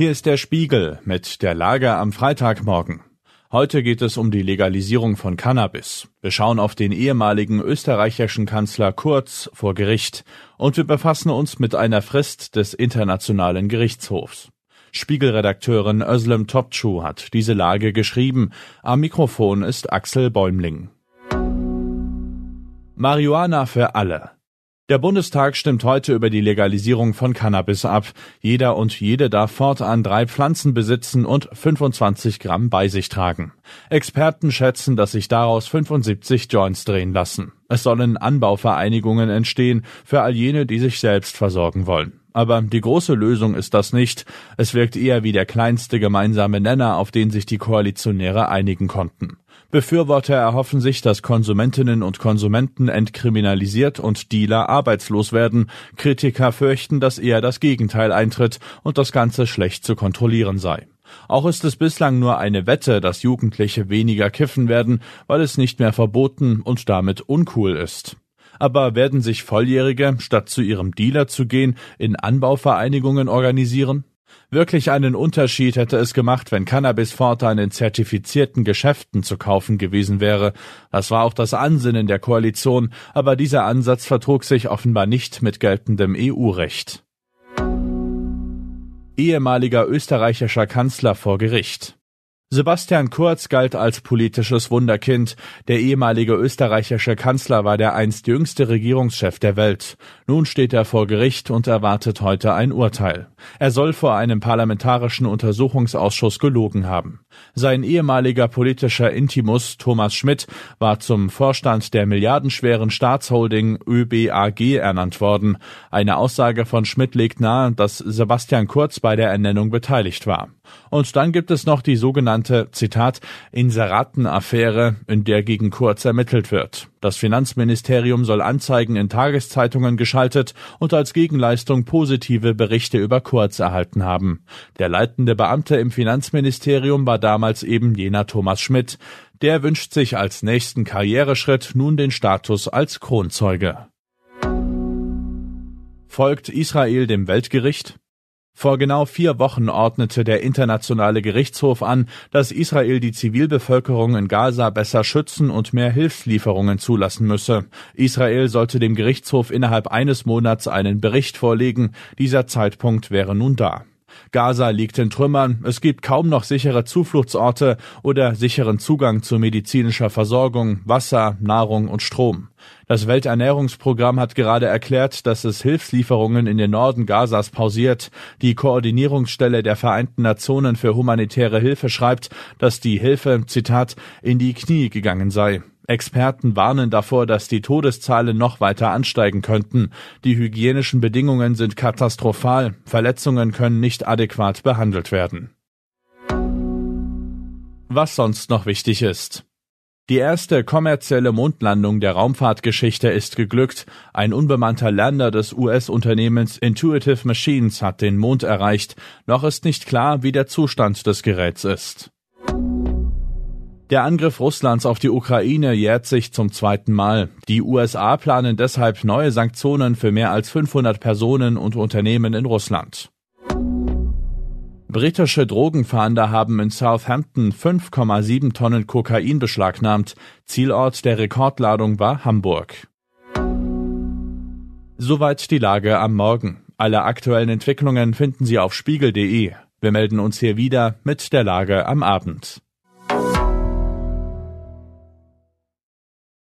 Hier ist der Spiegel mit der Lage am Freitagmorgen. Heute geht es um die Legalisierung von Cannabis. Wir schauen auf den ehemaligen österreichischen Kanzler Kurz vor Gericht und wir befassen uns mit einer Frist des Internationalen Gerichtshofs. Spiegelredakteurin Özlem Topçu hat diese Lage geschrieben. Am Mikrofon ist Axel Bäumling. Marihuana für alle. Der Bundestag stimmt heute über die Legalisierung von Cannabis ab. Jeder und jede darf fortan drei Pflanzen besitzen und 25 Gramm bei sich tragen. Experten schätzen, dass sich daraus 75 Joints drehen lassen. Es sollen Anbauvereinigungen entstehen für all jene, die sich selbst versorgen wollen. Aber die große Lösung ist das nicht. Es wirkt eher wie der kleinste gemeinsame Nenner, auf den sich die Koalitionäre einigen konnten. Befürworter erhoffen sich, dass Konsumentinnen und Konsumenten entkriminalisiert und Dealer arbeitslos werden. Kritiker fürchten, dass eher das Gegenteil eintritt und das Ganze schlecht zu kontrollieren sei. Auch ist es bislang nur eine Wette, dass Jugendliche weniger kiffen werden, weil es nicht mehr verboten und damit uncool ist. Aber werden sich Volljährige, statt zu ihrem Dealer zu gehen, in Anbauvereinigungen organisieren? Wirklich einen Unterschied hätte es gemacht, wenn Cannabis fortan in zertifizierten Geschäften zu kaufen gewesen wäre. Das war auch das Ansinnen der Koalition, aber dieser Ansatz vertrug sich offenbar nicht mit geltendem EU-Recht. Ehemaliger österreichischer Kanzler vor Gericht. Sebastian Kurz galt als politisches Wunderkind. Der ehemalige österreichische Kanzler war der einst jüngste Regierungschef der Welt. Nun steht er vor Gericht und erwartet heute ein Urteil. Er soll vor einem parlamentarischen Untersuchungsausschuss gelogen haben. Sein ehemaliger politischer Intimus Thomas Schmidt war zum Vorstand der milliardenschweren Staatsholding ÖBAG ernannt worden. Eine Aussage von Schmidt legt nahe, dass Sebastian Kurz bei der Ernennung beteiligt war. Und dann gibt es noch die sogenannte, Zitat, Inseratenaffäre, in der gegen Kurz ermittelt wird. Das Finanzministerium soll Anzeigen in Tageszeitungen geschaltet und als Gegenleistung positive Berichte über Kurz erhalten haben. Der leitende Beamte im Finanzministerium war damals eben jener Thomas Schmidt. Der wünscht sich als nächsten Karriereschritt nun den Status als Kronzeuge. Folgt Israel dem Weltgericht? Vor genau vier Wochen ordnete der Internationale Gerichtshof an, dass Israel die Zivilbevölkerung in Gaza besser schützen und mehr Hilfslieferungen zulassen müsse. Israel sollte dem Gerichtshof innerhalb eines Monats einen Bericht vorlegen. Dieser Zeitpunkt wäre nun da. Gaza liegt in Trümmern, es gibt kaum noch sichere Zufluchtsorte oder sicheren Zugang zu medizinischer Versorgung, Wasser, Nahrung und Strom. Das Welternährungsprogramm hat gerade erklärt, dass es Hilfslieferungen in den Norden Gazas pausiert. Die Koordinierungsstelle der Vereinten Nationen für humanitäre Hilfe schreibt, dass die Hilfe, Zitat, in die Knie gegangen sei. Experten warnen davor, dass die Todeszahlen noch weiter ansteigen könnten. Die hygienischen Bedingungen sind katastrophal, Verletzungen können nicht adäquat behandelt werden. Was sonst noch wichtig ist. Die erste kommerzielle Mondlandung der Raumfahrtgeschichte ist geglückt. Ein unbemannter Lander des US-Unternehmens Intuitive Machines hat den Mond erreicht. Noch ist nicht klar, wie der Zustand des Geräts ist. Der Angriff Russlands auf die Ukraine jährt sich zum zweiten Mal. Die USA planen deshalb neue Sanktionen für mehr als 500 Personen und Unternehmen in Russland. Britische Drogenfahnder haben in Southampton 5,7 Tonnen Kokain beschlagnahmt. Zielort der Rekordladung war Hamburg. Soweit die Lage am Morgen. Alle aktuellen Entwicklungen finden Sie auf spiegel.de. Wir melden uns hier wieder mit der Lage am Abend.